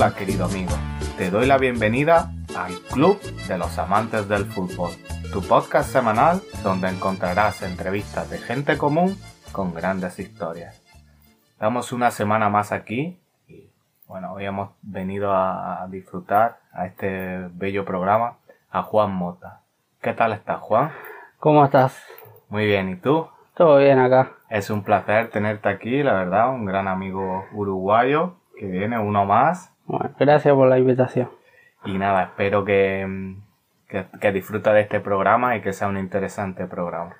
Hola querido amigo, te doy la bienvenida al Club de los Amantes del Fútbol, tu podcast semanal donde encontrarás entrevistas de gente común con grandes historias. Damos una semana más aquí y bueno, hoy hemos venido a disfrutar a este bello programa a Juan Mota. ¿Qué tal estás Juan? ¿Cómo estás? Muy bien, ¿y tú? Todo bien acá. Es un placer tenerte aquí, la verdad, un gran amigo uruguayo que viene, uno más. Bueno, gracias por la invitación. Y nada, espero que, que, que disfruta de este programa y que sea un interesante programa.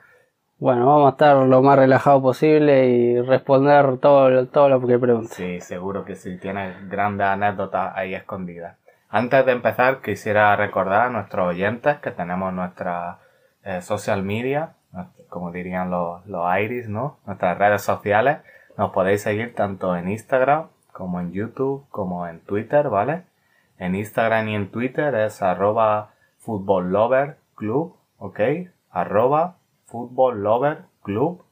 Bueno, vamos a estar lo más relajado posible y responder todo, todo lo que preguntes. Sí, seguro que sí, tienes grandes anécdotas ahí escondidas. Antes de empezar, quisiera recordar a nuestros oyentes que tenemos nuestra eh, social media, como dirían los, los iris, ¿no? Nuestras redes sociales. Nos podéis seguir tanto en Instagram como en YouTube como en Twitter, ¿vale? En Instagram y en Twitter es arroba club, ¿ok? Arroba club,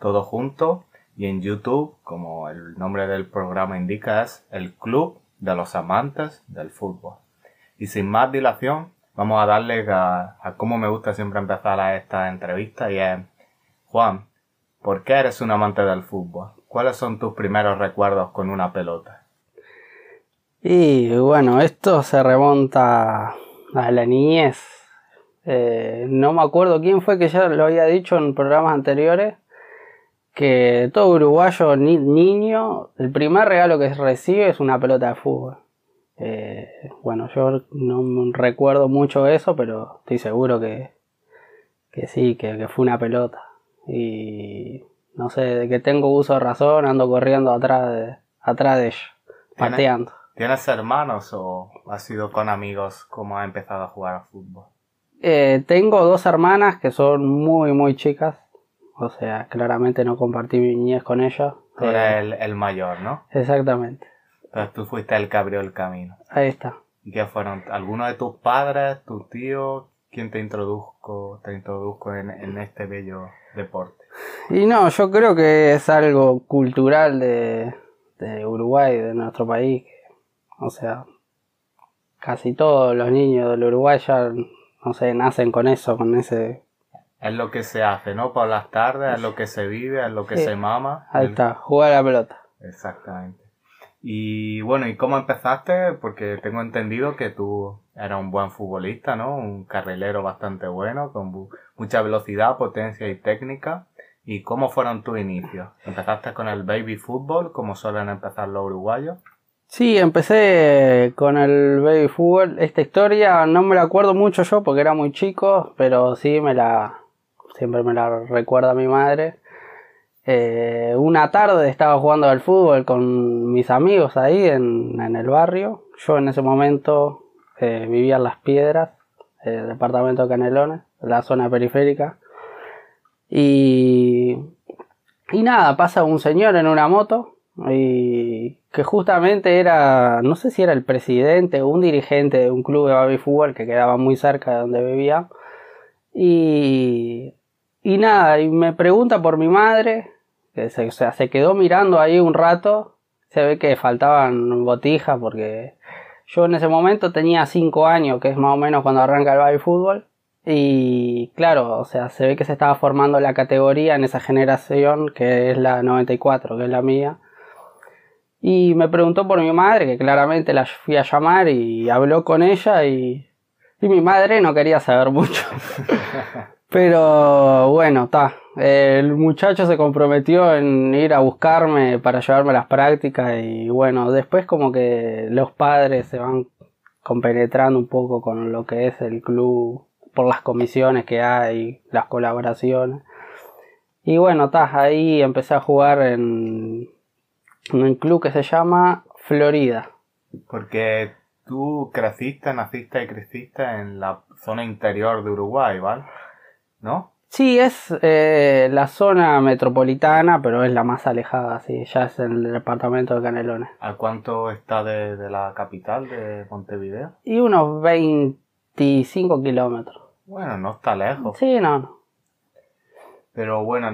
todo junto. Y en YouTube, como el nombre del programa indica, es el Club de los Amantes del Fútbol. Y sin más dilación, vamos a darle a, a cómo me gusta siempre empezar a esta entrevista y es, Juan, ¿por qué eres un amante del fútbol? ¿Cuáles son tus primeros recuerdos con una pelota? Y bueno, esto se remonta a la niñez. Eh, no me acuerdo quién fue que ya lo había dicho en programas anteriores, que todo uruguayo niño, el primer regalo que recibe es una pelota de fútbol. Eh, bueno, yo no recuerdo mucho eso, pero estoy seguro que, que sí, que, fue una pelota. Y no sé, de que tengo uso de razón, ando corriendo atrás de, atrás de ella, pateando. ¿Tienes hermanos o has sido con amigos como ha empezado a jugar a fútbol? Eh, tengo dos hermanas que son muy, muy chicas. O sea, claramente no compartí mi niñez con ellas. Tú eres el, el mayor, ¿no? Exactamente. Entonces tú fuiste el que abrió el camino. Ahí está. ¿Y qué fueron? ¿Alguno de tus padres, tu tío? ¿Quién te introdujo, te introdujo en, en este bello deporte? Y no, yo creo que es algo cultural de, de Uruguay, de nuestro país. O sea, casi todos los niños del Uruguay ya, no sé, nacen con eso, con ese... Es lo que se hace, ¿no? Por las tardes, es lo que se vive, es lo que se mama. Ahí está, jugar a la pelota. Exactamente. Y bueno, ¿y cómo empezaste? Porque tengo entendido que tú eras un buen futbolista, ¿no? Un carrilero bastante bueno, con mucha velocidad, potencia y técnica. ¿Y cómo fueron tus inicios? ¿Empezaste con el baby fútbol, como suelen empezar los uruguayos? Sí, empecé con el baby fútbol. Esta historia no me la acuerdo mucho yo porque era muy chico, pero sí me la siempre me la recuerda mi madre. Eh, una tarde estaba jugando al fútbol con mis amigos ahí en, el barrio. Yo en ese momento eh, vivía en Las Piedras, el eh, departamento de Canelones, la zona periférica. Y, y nada, pasa un señor en una moto y que justamente era, no sé si era el presidente o un dirigente de un club de baby fútbol que quedaba muy cerca de donde vivía. Y, y nada, y me pregunta por mi madre, se, o sea, se quedó mirando ahí un rato. Se ve que faltaban botijas porque yo en ese momento tenía 5 años, que es más o menos cuando arranca el baby fútbol. Y claro, o sea, se ve que se estaba formando la categoría en esa generación que es la 94, que es la mía. Y me preguntó por mi madre, que claramente la fui a llamar y habló con ella y, y mi madre no quería saber mucho. Pero bueno, está. El muchacho se comprometió en ir a buscarme para llevarme las prácticas y bueno, después como que los padres se van compenetrando un poco con lo que es el club por las comisiones que hay, las colaboraciones. Y bueno, está, ahí empecé a jugar en, en un club que se llama Florida. Porque tú creciste, naciste y creciste en la zona interior de Uruguay, ¿vale? ¿no? Sí, es eh, la zona metropolitana, pero es la más alejada, sí, ya es en el departamento de Canelones. ¿A cuánto está de, la capital de Montevideo? Y unos 25 kilómetros. Bueno, no está lejos. Sí, no, no. Pero bueno,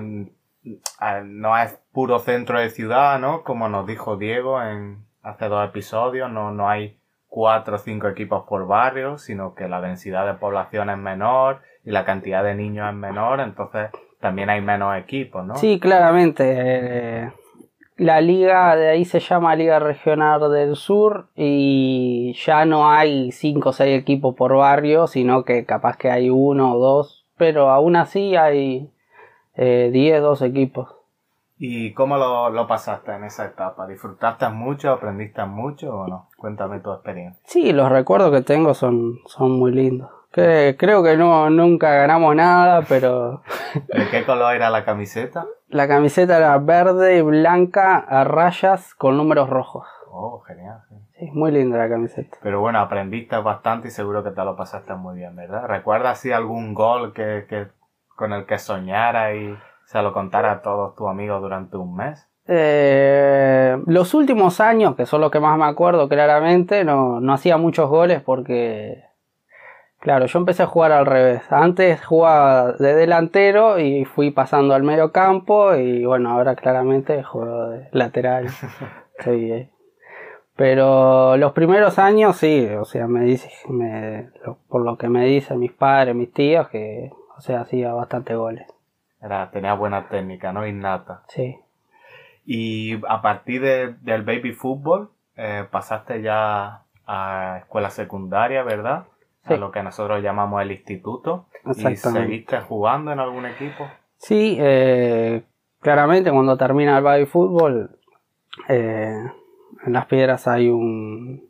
no es puro centro de ciudad, ¿no? Como nos dijo Diego en, hace dos episodios, no, no hay cuatro o cinco equipos por barrio, sino que la densidad de población es menor y la cantidad de niños es menor, entonces también hay menos equipos, ¿no? Sí, claramente. eh, la liga de ahí se llama Liga Regional del Sur y ya no hay cinco o seis equipos por barrio, sino que capaz que hay uno o dos, pero aún así hay eh, 10, 12 equipos. ¿Y cómo lo, lo pasaste en esa etapa? ¿Disfrutaste mucho, aprendiste mucho o no? Cuéntame tu experiencia. Sí, los recuerdos que tengo son, son muy lindos. Que, creo que no, nunca ganamos nada, pero ¿De qué color era la camiseta? La camiseta era verde y blanca a rayas con números rojos. Oh, genial. sí. Sí, muy linda la camiseta. Pero bueno, aprendiste bastante y seguro que te lo pasaste muy bien, ¿verdad? ¿Recuerdas si algún gol que, que con el que soñara y se lo contara a todos tus amigos durante un mes? Eh, los últimos años, que son los que más me acuerdo claramente, no, no hacía muchos goles porque, claro, yo empecé a jugar al revés. Antes jugaba de delantero y fui pasando al medio campo y bueno, ahora claramente juego de lateral. Estoy ahí. Pero los primeros años sí, o sea, me dice, me- lo- por lo que me dicen mis padres, mis tíos, que, o sea, hacía bastante goles. Era, tenía buena técnica, ¿no? Innata. Sí. Y a partir de- del baby fútbol, eh, pasaste ya a escuela secundaria, ¿verdad? Sí. A lo que nosotros llamamos el instituto. ¿Y seguiste jugando en algún equipo? Sí, eh, claramente cuando termina el baby fútbol, eh, en Las Piedras hay un,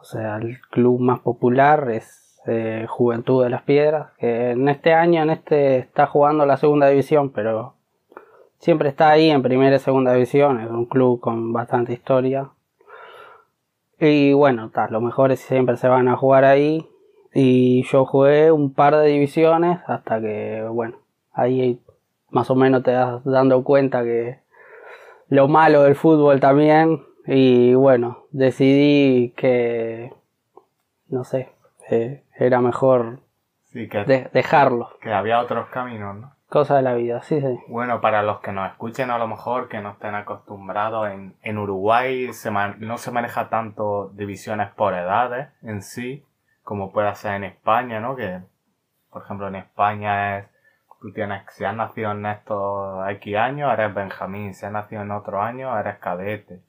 o sea, el club más popular es eh, Juventud de Las Piedras, que en este año, en este está jugando la segunda división, pero siempre está ahí en primera y segunda división, es un club con bastante historia. Y bueno, ta, los mejores siempre se van a jugar ahí. Y yo jugué un par de divisiones hasta que, bueno, ahí más o menos te das dando cuenta que lo malo del fútbol también. Y bueno, decidí que, no sé, eh, era mejor Sí, que, de- dejarlo. que había otros caminos, ¿no? Cosa de la vida, sí, sí. Bueno, para los que nos escuchen a lo mejor que no estén acostumbrados, en, en Uruguay se man- no se maneja tanto divisiones por edades en sí, como puede ser en España, ¿no? Que, por ejemplo, en España es, tú tienes, si has nacido en estos X años, eres Benjamín, si has nacido en otro año, eres cadete,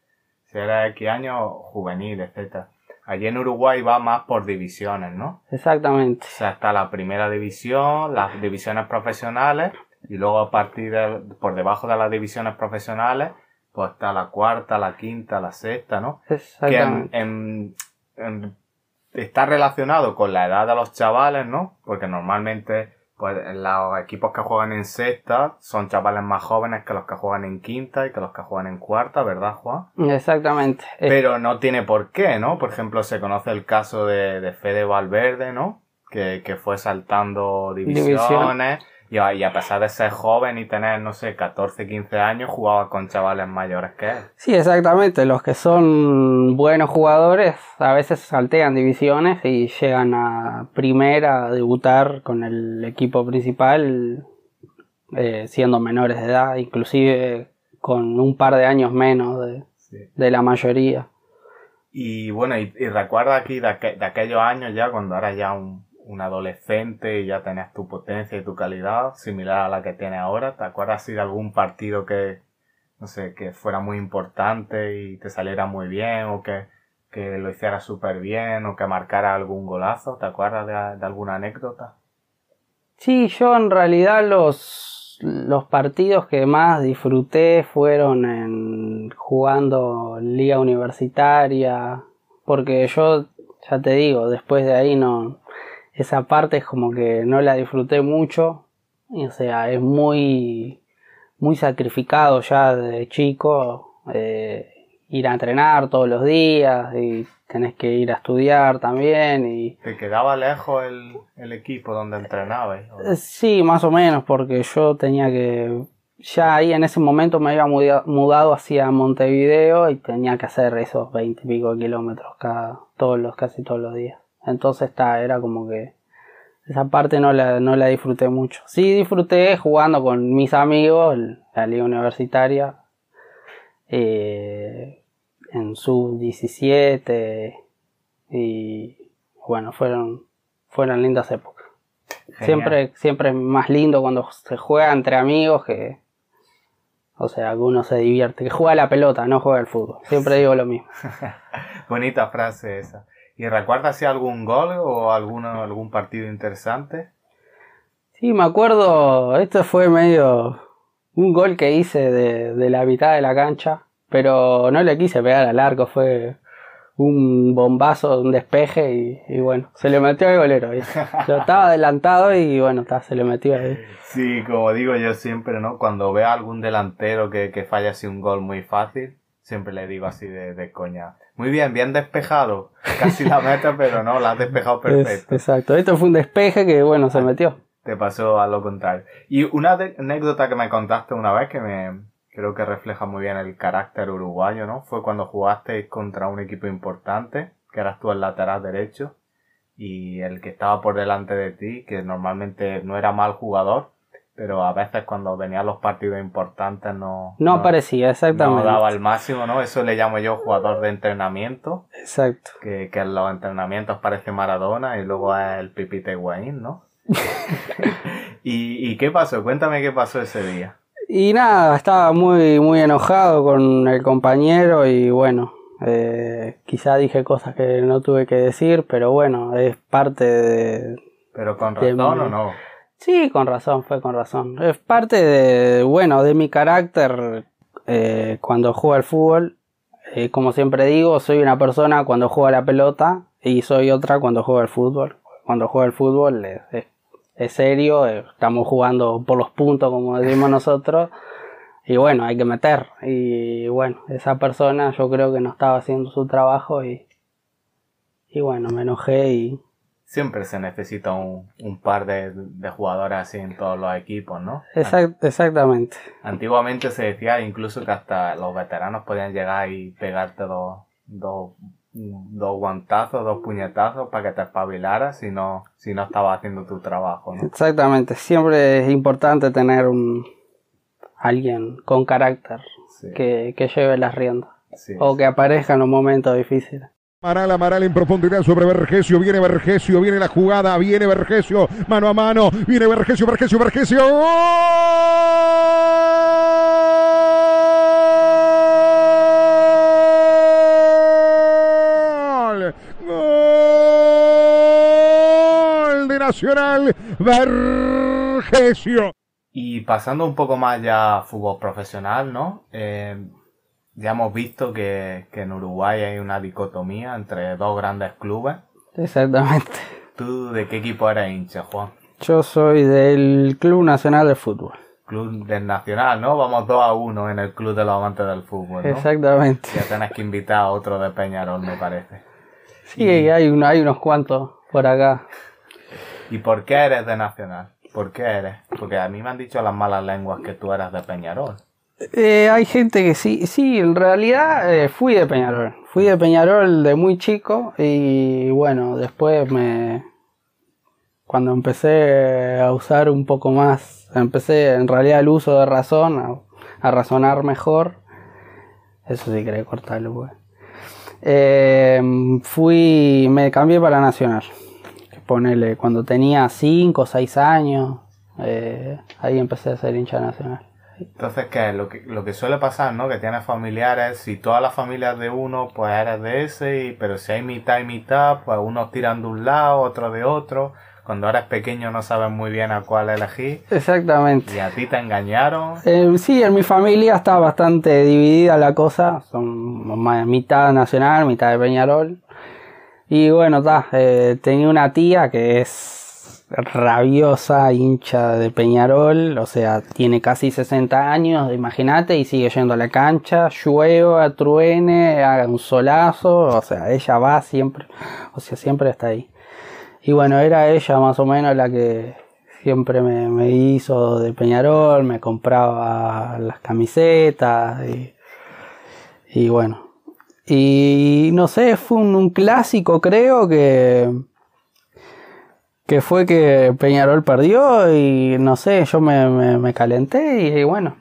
si eres X años, juvenil, etcétera. Allí en Uruguay va más por divisiones, ¿no? Exactamente. O sea, está la primera división, las divisiones profesionales, y luego a partir de, por debajo de las divisiones profesionales, pues está la cuarta, la quinta, la sexta, ¿no? Que en- Exactamente. en- en- está relacionado con la edad de los chavales, ¿no? Porque normalmente, pues los equipos que juegan en sexta son chavales más jóvenes que los que juegan en quinta y que los que juegan en cuarta, ¿verdad, Juan? Exactamente. Eh, Pero no tiene por qué, ¿no? Por ejemplo, se conoce el caso de, de Fede Valverde, ¿no? Que, que fue saltando divisiones y a, y a pesar de ser joven y tener, no sé, 14, 15 años, jugaba con chavales mayores que él. Sí, exactamente. Los que son buenos jugadores a veces saltean divisiones y llegan a primera a debutar con el equipo principal eh, siendo menores de edad, inclusive con un par de años menos de, Sí. de la mayoría. Y bueno, y, y recuerda aquí de, aqu- de aquellos años ya, cuando eras ya un, un adolescente y ya tenías tu potencia y tu calidad, similar a la que tienes ahora, ¿te acuerdas de algún partido que, no sé, que fuera muy importante y te saliera muy bien o que, que lo hiciera súper bien o que marcara algún golazo? ¿Te acuerdas de, de alguna anécdota? Sí, yo en realidad los, los partidos que más disfruté fueron en jugando liga universitaria, porque yo, ya te digo, después de ahí no, esa parte es como que no la disfruté mucho, y, o sea, es muy, muy sacrificado ya de chico, eh, ir a entrenar todos los días y tenés que ir a estudiar también y ¿Te quedaba lejos el, el equipo donde entrenabas? ¿O no? Eh, Sí, más o menos, porque yo tenía que... Ya ahí en ese momento me había muda- mudado hacia Montevideo y tenía que hacer esos 20 y pico kilómetros cada, todos los, casi todos los días. Entonces está, era como que esa parte no la, no la disfruté mucho. Sí disfruté jugando con mis amigos, la liga universitaria. eh, en sub 17 y bueno, fueron, fueron lindas épocas. Siempre, siempre es más lindo cuando se juega entre amigos que, o sea, que uno se divierte, que juega la pelota, no juega el fútbol. Siempre digo lo mismo. Bonita frase esa. ¿Y recuerdas si algún gol o alguno, algún partido interesante? Sí, me acuerdo, esto fue medio un gol que hice de, de la mitad de la cancha, pero no le quise pegar al arco, fue un bombazo, un despeje y, bueno, se le metió al golero. Yo estaba adelantado y bueno, se le metió ahí. Sí, como digo yo siempre, ¿no? Cuando veo a algún delantero que, que falla así un gol muy fácil, siempre le digo así de, de coña. Muy bien, bien despejado. Casi la meta, pero no, la has despejado perfecto. exacto, esto fue un despeje que bueno, se metió. Te pasó a lo contrario. Y una anécdota que me contaste una vez que me, creo que refleja muy bien el carácter uruguayo, ¿no? Fue cuando jugaste contra un equipo importante, que eras tú el lateral derecho, y el que estaba por delante de ti, que normalmente no era mal jugador, pero a veces cuando venían los partidos importantes no... No, aparecía, exactamente. No daba el máximo, ¿no? Eso le llamo yo jugador de entrenamiento. Exacto. Que, que en los entrenamientos parece Maradona y luego es el Pipite Higuaín, ¿no? ¿Y, ¿Y qué pasó? Cuéntame qué pasó ese día. Y nada, estaba muy, muy enojado con el compañero y bueno, eh, quizá dije cosas que no tuve que decir, pero bueno, es parte de... ¿Pero con razón o no? Sí, con razón, fue con razón. Es parte de, bueno, de mi carácter eh, cuando juego al fútbol. Eh, como siempre digo, soy una persona cuando juego a la pelota y soy otra cuando juego al fútbol. Cuando juego al fútbol es es serio, eh, estamos jugando por los puntos, como decimos nosotros, y bueno, hay que meter. Y bueno, esa persona yo creo que no estaba haciendo su trabajo y, y bueno, me enojé y... Siempre se necesita un, un par de, de, jugadores así en todos los equipos, ¿no? exactamente. Antiguamente se decía incluso que hasta los veteranos podían llegar y pegarte dos, dos dos guantazos, dos puñetazos para que te espabilaras si no, si no estabas haciendo tu trabajo. Exactamente, siempre es importante tener un alguien con carácter que, que, lleve las riendas o que aparezca en los momentos difíciles. Amaral, Amaral en profundidad sobre Vergesio, viene Vergesio, viene la jugada, viene Vergesio, mano a mano, viene Vergesio, Vergesio, Vergesio. Nacional Vergesio. Y pasando un poco más ya a fútbol profesional, ¿no? Eh, ya hemos visto que, en Uruguay hay una dicotomía entre dos grandes clubes. Exactamente. ¿Tú de qué equipo eres hincha, Juan? Yo soy del Club Nacional de Fútbol. Club del Nacional, ¿no? Vamos 2 a 1 en el Club de los Amantes del Fútbol, ¿no? Exactamente. Ya tenés que invitar a otro de Peñarol, me parece. Sí, hay, hay unos cuantos por acá. ¿Y por qué eres de Nacional? ¿Por qué eres? Porque a mí me han dicho las malas lenguas que tú eras de Peñarol. Eh, hay gente que sí, sí, en realidad eh, fui de Peñarol. Fui de Peñarol de muy chico y bueno, después me... Cuando empecé a usar un poco más, empecé en realidad el uso de razón, a, razonar mejor. Eso sí quería cortarlo, pues. Eh, fui, me cambié para Nacional ponele, cuando tenía 5 o 6 años, eh, ahí empecé a ser hincha nacional. Entonces, ¿qué es? Lo que, lo que suele pasar, ¿no? Que tienes familiares, si todas las familias de uno, pues eres de ese, y, pero si hay mitad y mitad, pues unos tiran de un lado, otros de otro. Cuando eres pequeño no sabes muy bien a cuál elegir. Exactamente. ¿Y a ti te engañaron? Eh, sí, en mi familia está bastante dividida la cosa. Son mitad nacional, mitad de Peñarol. Y bueno, eh, tenía una tía que es rabiosa, hincha de Peñarol, o sea, tiene casi 60 años, imagínate, y sigue yendo a la cancha, llueva, truene, haga un solazo, o sea, ella va siempre, o sea, siempre está ahí. Y bueno, era ella más o menos la que siempre me, me hizo de Peñarol, me compraba las camisetas y, y bueno, y no sé, fue un, clásico creo que, que fue que Peñarol perdió y no sé, yo me, me, calenté y, bueno,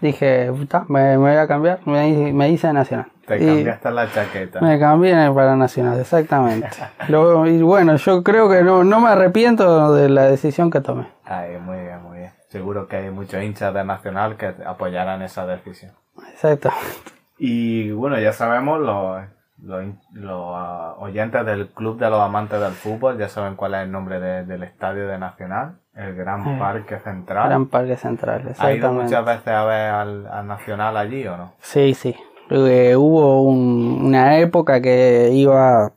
dije, "Ta, me, me voy a cambiar, me, me hice Nacional. Te Y cambiaste la chaqueta. Me cambié para Nacional, exactamente. Lo- y bueno, yo creo que no, no me arrepiento de la decisión que tomé. Ay, muy bien, muy bien. Seguro que hay muchos hinchas de Nacional que apoyarán esa decisión. Exactamente. Y bueno, ya sabemos, los, los, los, ah, oyentes del Club de los Amantes del Fútbol ya saben cuál es el nombre de- del estadio de Nacional, el Gran Parque Central. Gran Parque Central, ¿Ha ido exactamente. muchas veces a ver al, al Nacional allí o no? Sí, sí. Eh, hubo un- una época que iba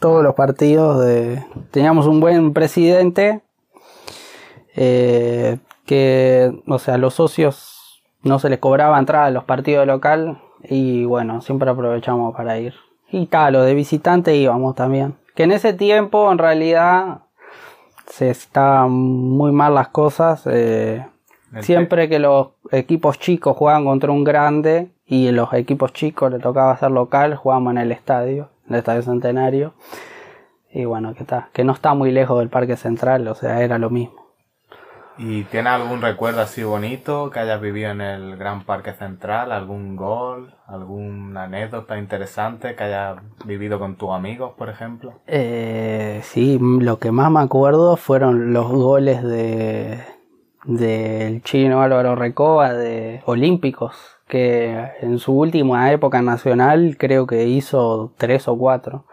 todos los partidos de... Teníamos un buen presidente eh, que, o sea, los socios no se les cobraba entrada a los partidos local y bueno, siempre aprovechamos para ir. Y tal, lo de visitante íbamos también. Que en ese tiempo en realidad se estaban muy mal las cosas. eh, Siempre que los equipos chicos jugaban contra un grande y los equipos chicos le tocaba ser local, jugábamos en el estadio, en el Estadio Centenario. Y bueno, que está, que no está muy lejos del Parque Central, o sea, era lo mismo. ¿Y tienes algún recuerdo así bonito que hayas vivido en el Gran Parque Central? ¿Algún gol? ¿Alguna anécdota interesante que hayas vivido con tus amigos, por ejemplo? Eh, sí, lo que más me acuerdo fueron los goles de del chino Álvaro Recoba de Olímpicos, que en su última época nacional creo que hizo tres o cuatro.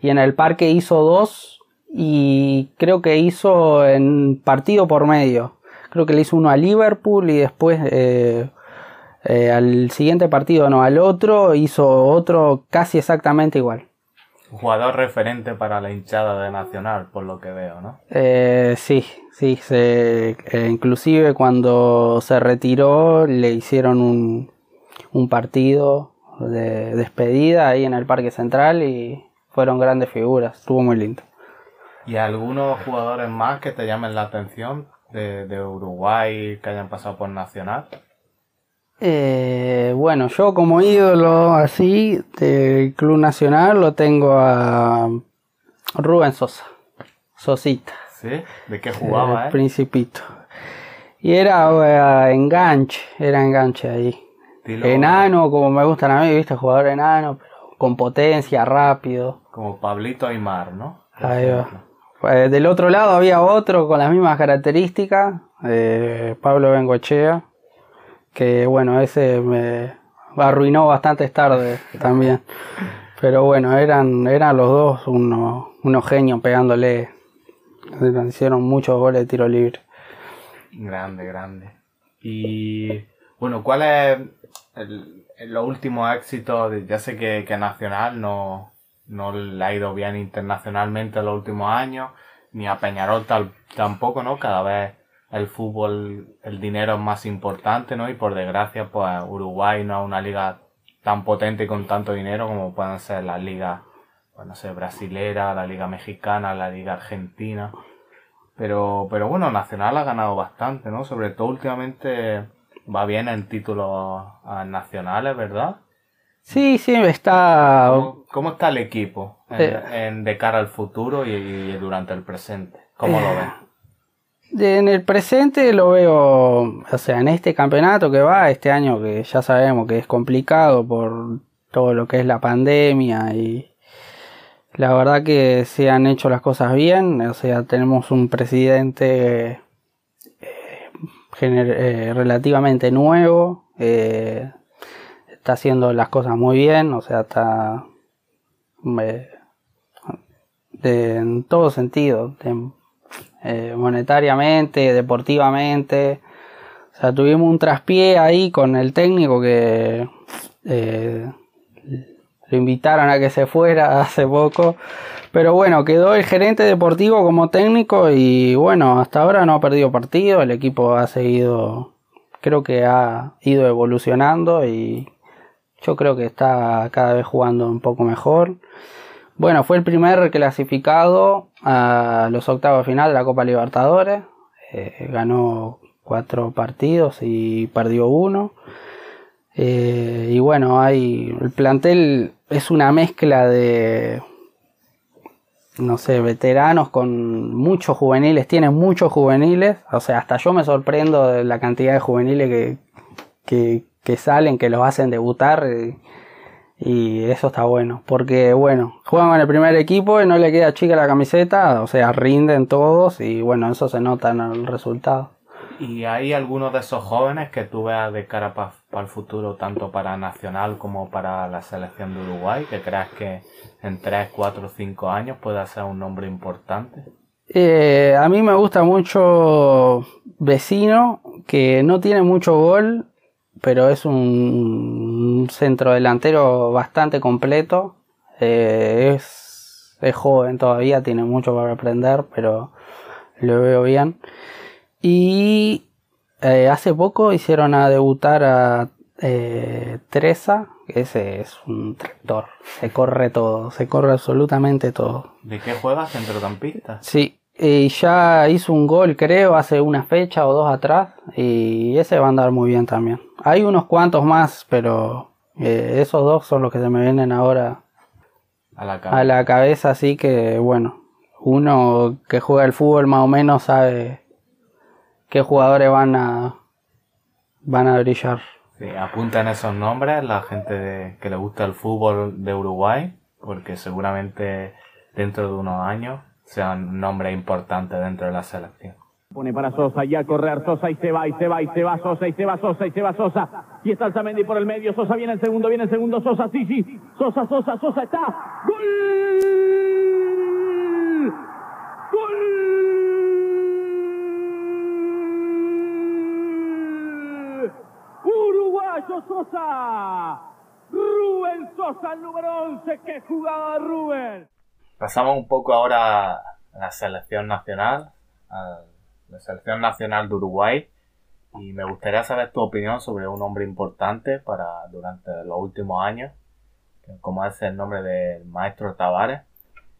Y en el parque hizo dos y creo que hizo en partido por medio. Creo que le hizo uno a Liverpool y después eh, eh, al siguiente partido, no, al otro hizo otro casi exactamente igual. Jugador referente para la hinchada de Nacional, por lo que veo, ¿no? Eh, sí, sí, se, eh, inclusive cuando se retiró le hicieron un, un partido de despedida ahí en el Parque Central y fueron grandes figuras, estuvo muy lindo. ¿Y algunos jugadores más que te llamen la atención de, de Uruguay que hayan pasado por Nacional? Eh, bueno, yo como ídolo así del Club Nacional lo tengo a Rubén Sosa, Sosita. ¿Sí? ¿De qué jugaba, el eh? Principito. Y era eh, enganche, era enganche ahí. Enano, como me gustan a mí, viste, jugador enano, pero con potencia, rápido. Como Pablito Aymar, ¿no? Ahí va. Eh, del otro lado había otro con las mismas características, eh, Pablo Bengochea, que bueno, ese me arruinó bastante tarde también. Pero bueno, eran, eran los dos unos, unos genios pegándole. Hicieron muchos goles de tiro libre. Grande, grande. Y bueno, ¿cuál es el, los últimos éxitos? ya sé que, que Nacional no, no le ha ido bien internacionalmente en los últimos años, ni a Peñarol tal, tampoco, ¿no? Cada vez el fútbol, el dinero es más importante, ¿no? Y por desgracia, pues Uruguay no es una liga tan potente y con tanto dinero como pueden ser las ligas, pues no sé, brasilera, la liga mexicana, la liga argentina. Pero, pero bueno, Nacional ha ganado bastante, ¿no? Sobre todo últimamente va bien en títulos ah, nacionales, ¿verdad? Sí, sí, está. ¿Cómo, cómo está el equipo en, Eh. en- de cara al futuro y, y durante el presente? ¿Cómo lo Eh. ves? En el presente lo veo, o sea, en este campeonato que va, este año que ya sabemos que es complicado por todo lo que es la pandemia y la verdad que se han hecho las cosas bien, o sea, tenemos un presidente eh, eh, relativamente nuevo, eh, está haciendo las cosas muy bien, o sea, está en todo sentido, eh, monetariamente, deportivamente. O sea, tuvimos un traspié ahí con el técnico que eh, lo invitaron a que se fuera hace poco. Pero bueno, quedó el gerente deportivo como técnico y bueno, hasta ahora no ha perdido partido. El equipo ha seguido, creo que ha ido evolucionando y yo creo que está cada vez jugando un poco mejor. Bueno, fue el primer clasificado a los octavos final de la Copa Libertadores. Eh, ganó cuatro partidos y perdió uno. Eh, y bueno, hay el plantel es una mezcla de no sé, veteranos con muchos juveniles, tiene muchos juveniles, o sea, hasta yo me sorprendo de la cantidad de juveniles que, que, que salen, que los hacen debutar. Y, y eso está bueno, porque bueno, juegan en el primer equipo y no le queda chica la camiseta, o sea, rinden todos y bueno, eso se nota en el resultado. ¿Y hay algunos de esos jóvenes que tú veas de cara para el futuro, tanto para Nacional como para la selección de Uruguay, que creas que en 3, 4 o 5 años pueda ser un nombre importante? Eh, a mí me gusta mucho Vecino, que no tiene mucho gol, pero es un centro delantero bastante completo. Eh, es, es joven todavía, tiene mucho para aprender, pero lo veo bien. Y eh, hace poco hicieron a debutar a eh, Teresa, que ese es un tractor, se corre todo, se corre absolutamente todo. ¿De qué juega? ¿Centrocampista? Sí, y ya hizo un gol, creo, hace una fecha o dos atrás. Y ese va a andar muy bien también. Hay unos cuantos más, pero eh, esos dos son los que se me vienen ahora a la, a la cabeza. Así que, bueno, uno que juega el fútbol más o menos sabe qué jugadores van a, van a brillar. Sí, apuntan esos nombres la gente que le gusta el fútbol de Uruguay, porque seguramente dentro de unos años sea un nombre importante dentro de la selección. Pone para Sosa y a correr Sosa y se va y se va y se va Sosa y se va Sosa y se va Sosa. Y está Alzamendi por el medio. Sosa viene el segundo, viene el segundo. Sosa, sí, sí. Sosa, Sosa, Sosa está. ¡Gol! ¡Gol! Uruguayo Sosa. Rubén Sosa, el número 11. ¡Qué jugada Rubén! Pasamos un poco ahora a la selección nacional, a la selección nacional de Uruguay, y me gustaría saber tu opinión sobre un hombre importante para durante los últimos años, como es el nombre del maestro Tavares.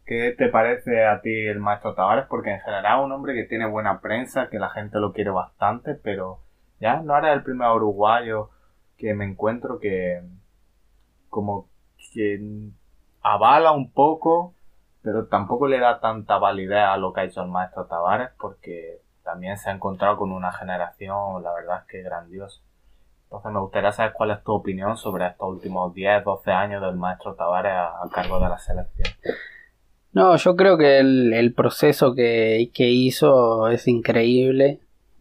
¿Qué te parece a ti el maestro Tavares? Porque en general es un hombre que tiene buena prensa, que la gente lo quiere bastante, pero ya no era el primer uruguayo que me encuentro que como que avala un poco pero tampoco le da tanta validez a lo que ha hecho el maestro Tavares porque también se ha encontrado con una generación, la verdad es que grandiosa. Entonces me gustaría saber cuál es tu opinión sobre estos últimos 10, 12 años del maestro Tavares a, cargo de la selección. No, yo creo que el, proceso que, que, hizo es increíble.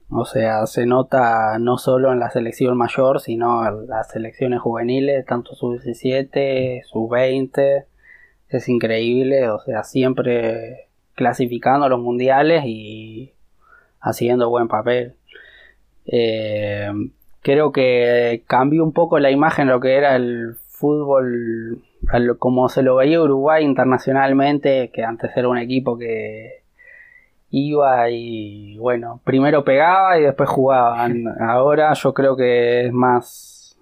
O sea, se nota no solo en la selección mayor, sino en las selecciones juveniles, tanto sub-17, sub-20 es increíble, o sea, siempre clasificando los mundiales y haciendo buen papel. Eh, creo que cambió un poco la imagen lo que era el fútbol, como se lo veía Uruguay internacionalmente, que antes era un equipo que iba y bueno, primero pegaba y después jugaban. Ahora yo creo que es más,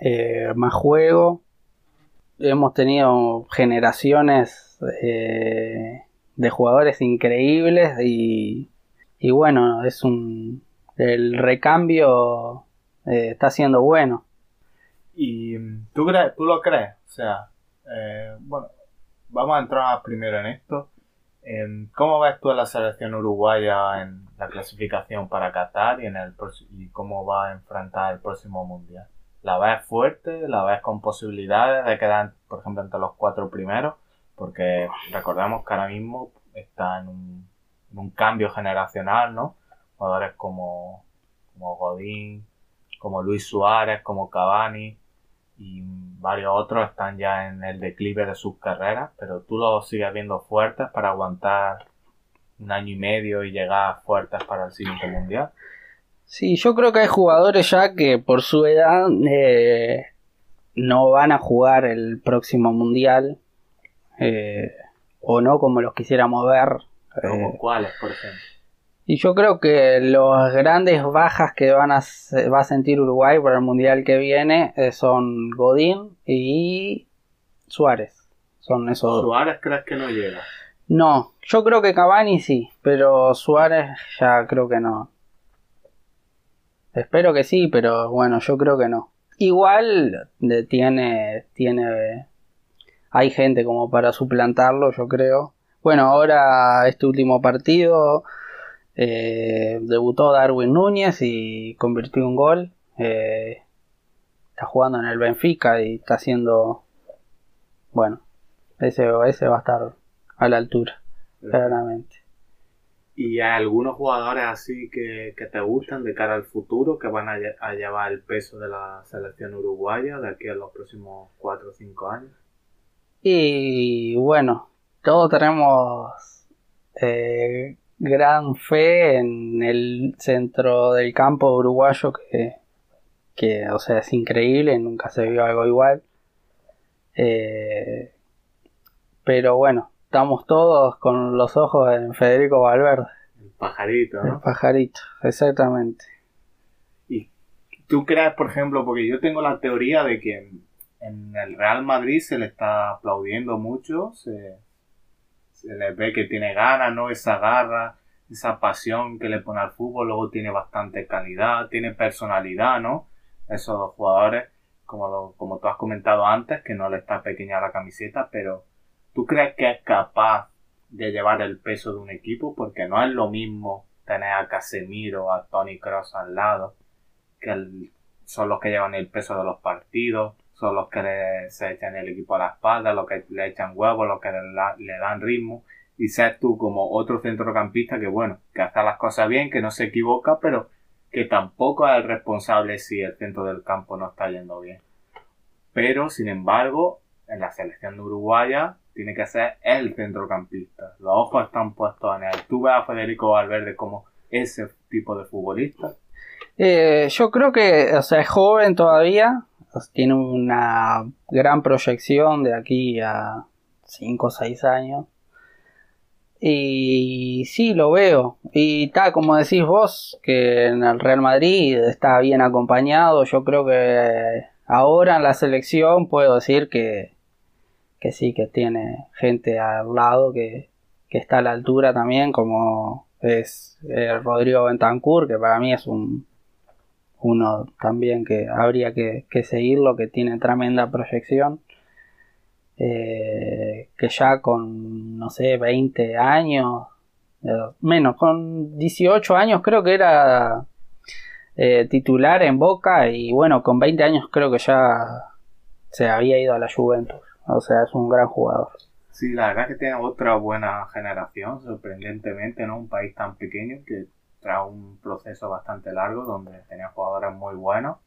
eh, más juego hemos tenido generaciones eh, de jugadores increíbles y, y, bueno, es un el recambio eh, está siendo bueno. ¿Y tú, tú lo crees? O sea, eh, bueno, vamos a entrar primero en esto. ¿Cómo ves tú a la selección uruguaya en la clasificación para Qatar y, en el, y cómo va a enfrentar el próximo mundial? La ves fuerte, la ves con posibilidades de quedar, por ejemplo, entre los cuatro primeros, porque recordemos que ahora mismo está en un, cambio generacional, ¿no? Jugadores como, como Godín, como Luis Suárez, como Cavani y varios otros están ya en el declive de sus carreras, pero tú los sigues viendo fuertes para aguantar un año y medio y llegar fuertes para el siguiente mundial. Sí, yo creo que hay jugadores ya que por su edad eh, no van a jugar el próximo mundial. Eh, o no como los quisiéramos ver. ¿Como eh, cuáles, por ejemplo? Y yo creo que las grandes bajas que van a, va a sentir Uruguay para el mundial que viene son Godín y Suárez. Son esos ¿Suárez crees que no llega? No, yo creo que Cavani sí, pero Suárez ya creo que no. Espero que sí, pero bueno, yo creo que no. Igual tiene, tiene, hay gente como para suplantarlo, yo creo. Bueno, ahora este último partido eh, debutó Darwin Núñez y convirtió un gol. Eh, está jugando en el Benfica y está haciendo. Bueno, ese, ese va a estar a la altura, claramente. ¿Y hay algunos jugadores así que, que, te gustan de cara al futuro que van a, a, llevar el peso de la selección uruguaya de aquí a los próximos 4 o 5 años? Y bueno, todos tenemos eh, gran fe en el centro del campo uruguayo que, que, o sea, es increíble, nunca se vio algo igual. Eh, pero bueno, estamos todos con los ojos en Federico Valverde. El pajarito, ¿no? El pajarito, exactamente. ¿Y tú crees, por ejemplo, porque yo tengo la teoría de que en el Real Madrid se le está aplaudiendo mucho, se, se le ve que tiene ganas, ¿no? Esa garra, esa pasión que le pone al fútbol, luego tiene bastante calidad, tiene personalidad, ¿no? Esos jugadores, como, lo, como tú has comentado antes, que no le está pequeña la camiseta, pero ¿tú crees que es capaz de llevar el peso de un equipo? Porque no es lo mismo tener a Casemiro, a Tony Cross al lado, que son los que llevan el peso de los partidos, son los que le, se echan el equipo a la espalda, los que le echan huevos, los que le, le dan ritmo. Y seas tú como otro centrocampista que, bueno, que hace las cosas bien, que no se equivoca, pero que tampoco es el responsable si el centro del campo no está yendo bien. Pero, sin embargo, en la selección de Uruguaya tiene que ser el centrocampista. Los ojos están puestos en él. ¿Tú ves a Federico Valverde como ese tipo de futbolista? Eh, yo creo que, o sea, es joven todavía, tiene una gran proyección de aquí a 5 o 6 años. Y sí, lo veo. Y tal, como decís vos, que en el Real Madrid está bien acompañado. Yo creo que ahora en la selección puedo decir que, que sí, que tiene gente al lado que, que está a la altura también, como es eh, Rodrigo Bentancur, que para mí es un, uno también que habría que, que seguirlo, que tiene tremenda proyección. Eh, que ya con, no sé, 20 años, eh, menos, con 18 años creo que era eh, titular en Boca y bueno, con 20 años creo que ya se había ido a la Juventus. O sea, es un gran jugador. Sí, la verdad que tiene otra buena generación, sorprendentemente, ¿no? Un país tan pequeño que tras un proceso bastante largo donde tenía jugadores muy buenos,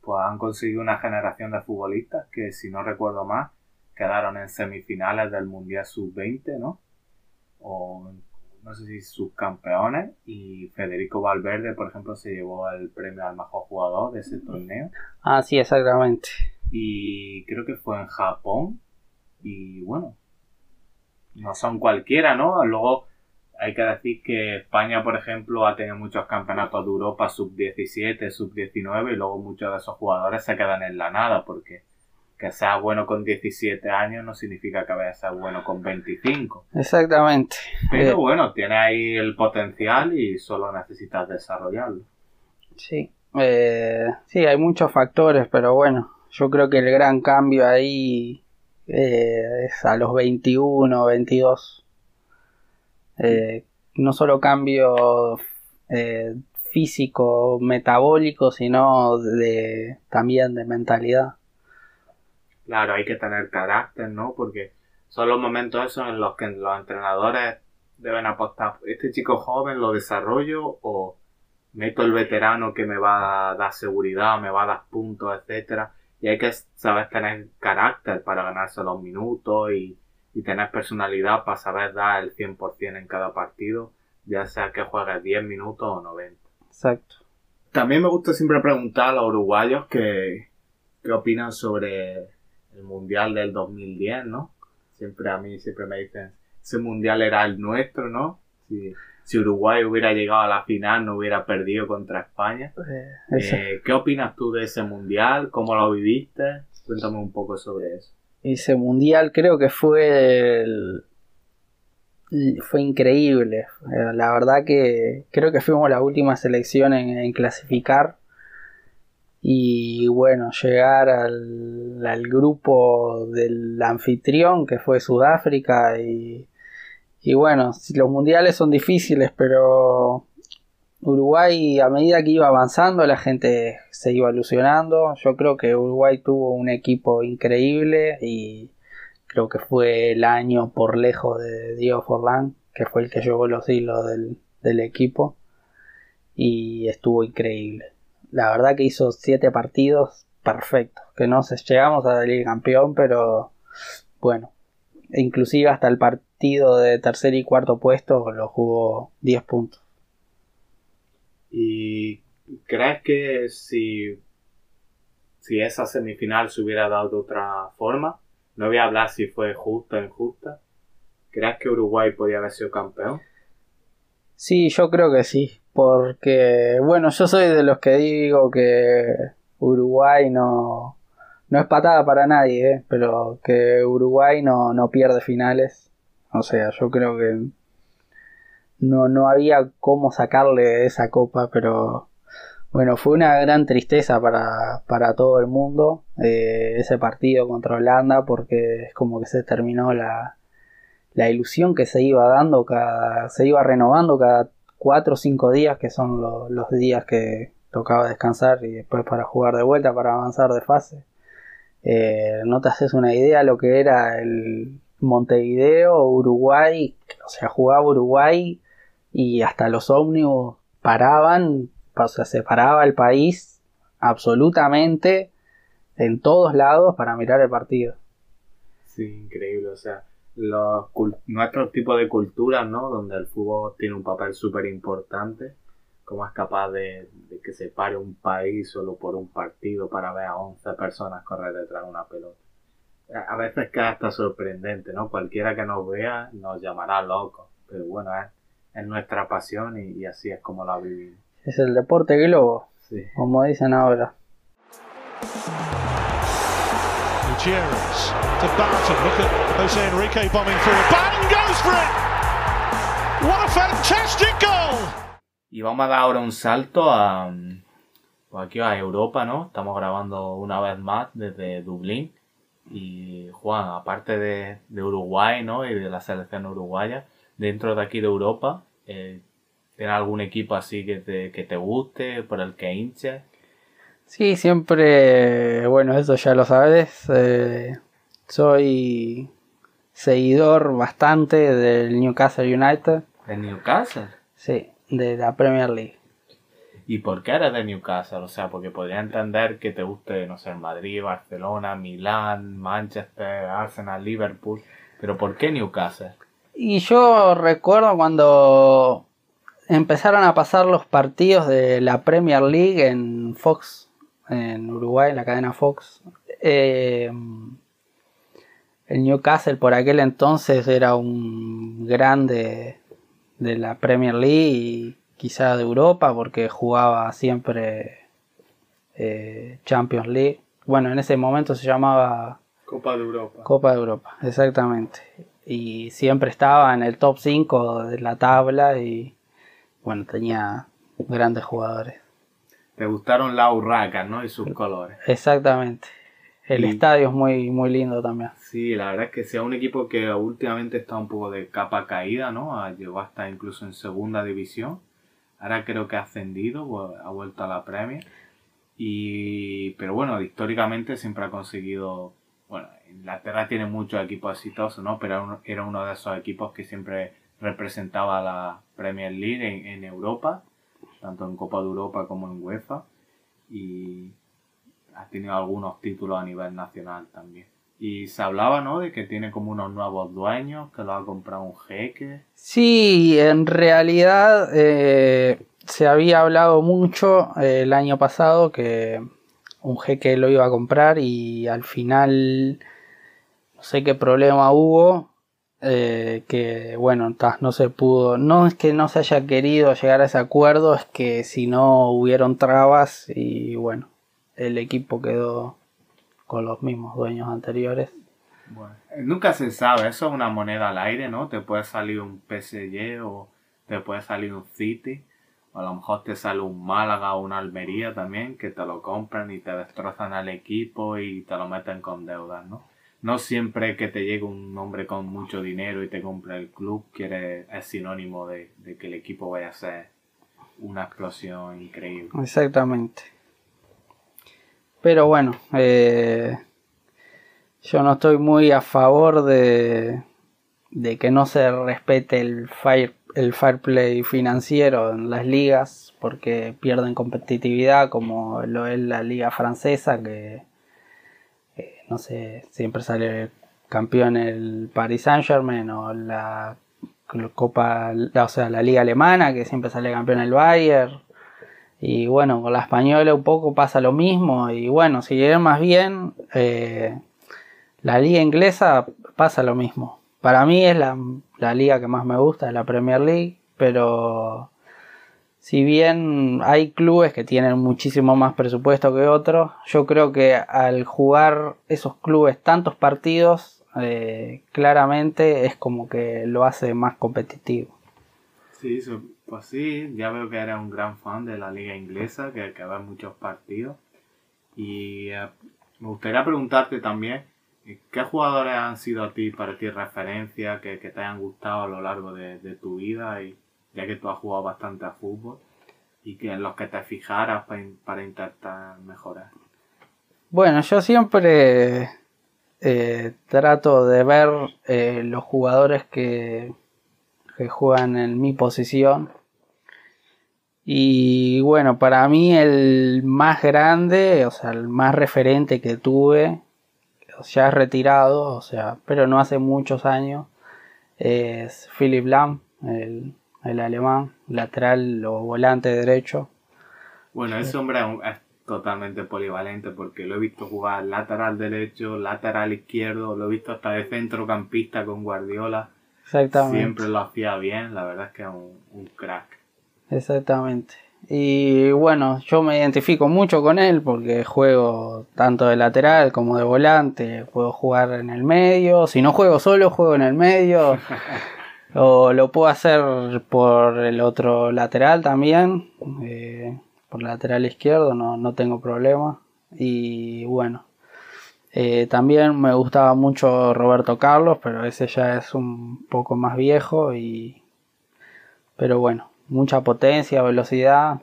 pues han conseguido una generación de futbolistas que, si no recuerdo más, quedaron en semifinales del Mundial Sub-20, ¿no? O no sé si subcampeones y Federico Valverde, por ejemplo, se llevó el premio al mejor jugador de ese torneo. Ah, sí, exactamente. Y creo que fue en Japón y bueno, no son cualquiera, ¿no? Luego hay que decir que España, por ejemplo, ha tenido muchos campeonatos de Europa sub-17, sub-19 y luego muchos de esos jugadores se quedan en la nada porque que sea bueno con 17 años no significa que vaya a ser bueno con 25. Exactamente. Pero Eh, bueno, tiene ahí el potencial y solo necesitas desarrollarlo. Sí, eh, sí, hay muchos factores, pero bueno, yo creo que el gran cambio ahí eh, es a los 21, 22. Eh, no solo cambio eh, físico, metabólico, sino de, también de mentalidad. Claro, hay que tener carácter, ¿no? Porque son los momentos esos en los que los entrenadores deben apostar. Este chico joven lo desarrollo o meto el veterano que me va a dar seguridad, me va a dar puntos, etcétera. Y hay que saber tener carácter para ganarse los minutos y, y tener personalidad para saber dar el 100% en cada partido, ya sea que juegues 10 minutos o 90. Exacto. También me gusta siempre preguntar a los uruguayos que, qué opinan sobre el Mundial del 2010, ¿no? Siempre a mí siempre me dicen, ese Mundial era el nuestro, ¿no? Si, si Uruguay hubiera llegado a la final, no hubiera perdido contra España. Eh. Eh, ¿Qué opinas tú de ese Mundial? ¿Cómo lo viviste? Cuéntame un poco sobre eso. Ese mundial creo que fue el- fue increíble. Eh, La verdad que creo que fuimos la última selección en, en clasificar. Y bueno, llegar al, al grupo del anfitrión que fue Sudáfrica. Y, y bueno, los mundiales son difíciles, pero Uruguay a medida que iba avanzando la gente se iba ilusionando. Yo creo que Uruguay tuvo un equipo increíble y creo que fue el año por lejos de Diego Forlán, que fue el que llevó los hilos del, equipo y estuvo increíble. La verdad que hizo siete partidos perfectos, que no llegamos a salir campeón, pero bueno, inclusive hasta el partido de tercer y cuarto puesto lo jugó 10 puntos. ¿Y crees que si, si esa semifinal se hubiera dado de otra forma, no voy a hablar si fue justa o injusta, ¿crees que Uruguay podía haber sido campeón? Sí, yo creo que sí, porque bueno, yo soy de los que digo que Uruguay no, no es patada para nadie, ¿eh? pero que Uruguay no, no pierde finales. O sea, yo creo que no, no había cómo sacarle esa copa, pero bueno, fue una gran tristeza para, para todo el mundo eh, ese partido contra Holanda porque es como que se terminó la, la ilusión que se iba dando, cada, se iba renovando cada cuatro o cinco días, que son los días que tocaba descansar y después para jugar de vuelta, para avanzar de fase. Eh, no te haces una idea lo que era el Montevideo, Uruguay, o sea, jugaba Uruguay y hasta los ómnibus paraban, o sea, se paraba el país absolutamente en todos lados para mirar el partido. Sí, increíble, o sea, los, nuestro tipo de cultura, ¿no? Donde el fútbol tiene un papel súper importante, cómo es capaz de, que se pare un país solo por un partido para ver a 11 personas correr detrás de una pelota. A veces queda hasta sorprendente, ¿no? Cualquiera que nos vea nos llamará locos, pero bueno, es, es nuestra pasión y, así es como la vivimos. Es el deporte globo, sí. como dicen ahora. Gutierrez to Barton. Look at Jose Enrique bombing through. Bang goes for it. What a fantastic goal. Y vamos a dar ahora un salto a pues aquí a Europa, ¿no? Estamos grabando una vez más desde Dublín. Y Juan, aparte de, de Uruguay, ¿no? Y de la selección uruguaya, dentro de aquí de Europa, eh, ¿tienes algún equipo así que te, que te guste, por el que hinches? Sí, siempre, bueno, eso ya lo sabes. Eh, soy seguidor bastante del Newcastle United. ¿De Newcastle? Sí, de la Premier League. ¿Y por qué eres de Newcastle? O sea, porque podría entender que te guste, no sé, Madrid, Barcelona, Milán, Manchester, Arsenal, Liverpool. Pero ¿por qué Newcastle? Y yo recuerdo cuando empezaron a pasar los partidos de la Premier League en Fox en Uruguay, en la cadena Fox. Eh, el Newcastle por aquel entonces era un grande de la Premier League y quizá de Europa porque jugaba siempre eh, Champions League. Bueno, en ese momento se llamaba Copa de Europa. Copa de Europa, exactamente. Y siempre estaba en el top 5 de la tabla y bueno, tenía grandes jugadores. Te gustaron las urracas, ¿no? Y sus colores. Exactamente. El estadio es muy, muy lindo también. Sí, la verdad es que sea un equipo que últimamente está un poco de capa caída, ¿no? Llegó hasta incluso en segunda división. Ahora creo que ha ascendido, ha vuelto a la Premier. Y, pero bueno, históricamente siempre ha conseguido. Bueno, Inglaterra tiene muchos equipos exitosos, ¿no? Pero era uno de esos equipos que siempre representaba a la Premier League en Europa tanto en Copa de Europa como en UEFA, y ha tenido algunos títulos a nivel nacional también. Y se hablaba, ¿no? De que tiene como unos nuevos dueños, que lo ha comprado un jeque. Sí, en realidad eh, se había hablado mucho eh, el año pasado que un jeque lo iba a comprar y al final no sé qué problema hubo eh, que bueno, no se pudo, no es que no se haya querido llegar a ese acuerdo, es que si no hubieron trabas y bueno, el equipo quedó con los mismos dueños anteriores. Bueno, nunca se sabe, eso es una moneda al aire, ¿no? Te puede salir un PSG o te puede salir un City, o a lo mejor te sale un Málaga o una Almería también, que te lo compran y te destrozan al equipo y te lo meten con deudas, ¿no? no siempre que te llegue un hombre con mucho dinero y te compre el club quiere, es sinónimo de, que el equipo vaya a ser una explosión increíble. Exactamente. Pero bueno, eh, yo no estoy muy a favor de, de que no se respete el fair, el fair play financiero en las ligas porque pierden competitividad como lo es la liga francesa que eh, no sé siempre sale campeón el Paris Saint Germain o la Copa o sea la liga alemana que siempre sale campeón el Bayern y bueno con la española un poco pasa lo mismo y bueno si quieren más bien eh, la liga inglesa pasa lo mismo para mí es la, la liga que más me gusta, la Premier League, pero si bien hay clubes que tienen muchísimo más presupuesto que otros, yo creo que al jugar esos clubes tantos partidos, eh, claramente es como que lo hace más competitivo. Sí, pues sí, ya veo que eres un gran fan de la liga inglesa, que, que ve muchos partidos. Y eh, me gustaría preguntarte también, ¿Qué jugadores han sido a ti, para ti, referencia, que, te hayan gustado a lo largo de, tu vida, y ya que tú has jugado bastante a fútbol, y que en los que te fijaras para, intentar mejorar? Bueno, yo siempre eh, trato de ver eh, los jugadores que, que juegan en mi posición. Y bueno, para mí el más grande, o sea, el más referente que tuve ya es retirado, o sea, pero no hace muchos años, es Philip Lam, el, alemán, lateral o volante derecho. Bueno, ese hombre es totalmente polivalente porque lo he visto jugar lateral derecho, lateral izquierdo, lo he visto hasta de centrocampista con Guardiola. Exactamente. Siempre lo hacía bien, la verdad es que es un crack. Exactamente. Y bueno, yo me identifico mucho con él porque juego tanto de lateral como de volante, puedo jugar en el medio, si no juego solo, juego en el medio, o lo puedo hacer por el otro lateral también, eh, por lateral izquierdo, no, no tengo problema. Y bueno, eh, también me gustaba mucho Roberto Carlos, pero ese ya es un poco más viejo y... Pero bueno, mucha potencia, velocidad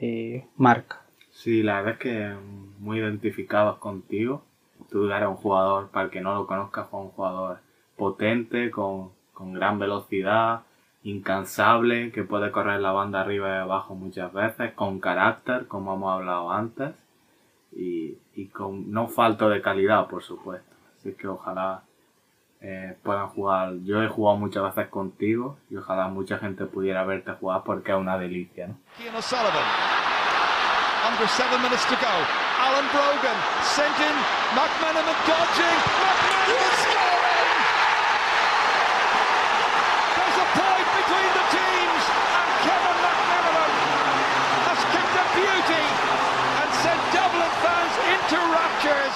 y marca. Sí, la verdad es que muy identificados contigo. Tú eres un jugador, para el que no lo conozca, fue un jugador potente, con, gran velocidad, incansable, que puede correr la banda arriba y abajo muchas veces, con carácter, como hemos hablado antes, y, y con no falto de calidad, por supuesto. Así que ojalá eh, puedan jugar. Yo he jugado muchas veces contigo y ojalá mucha gente pudiera verte jugar porque es una delicia. ¿no? Under seven minutes to go. Alan Brogan sent in. McManaman dodging. McManaman scoring! There's a point between the teams, and Kevin McManaman has kicked a beauty and sent Dublin fans into raptures.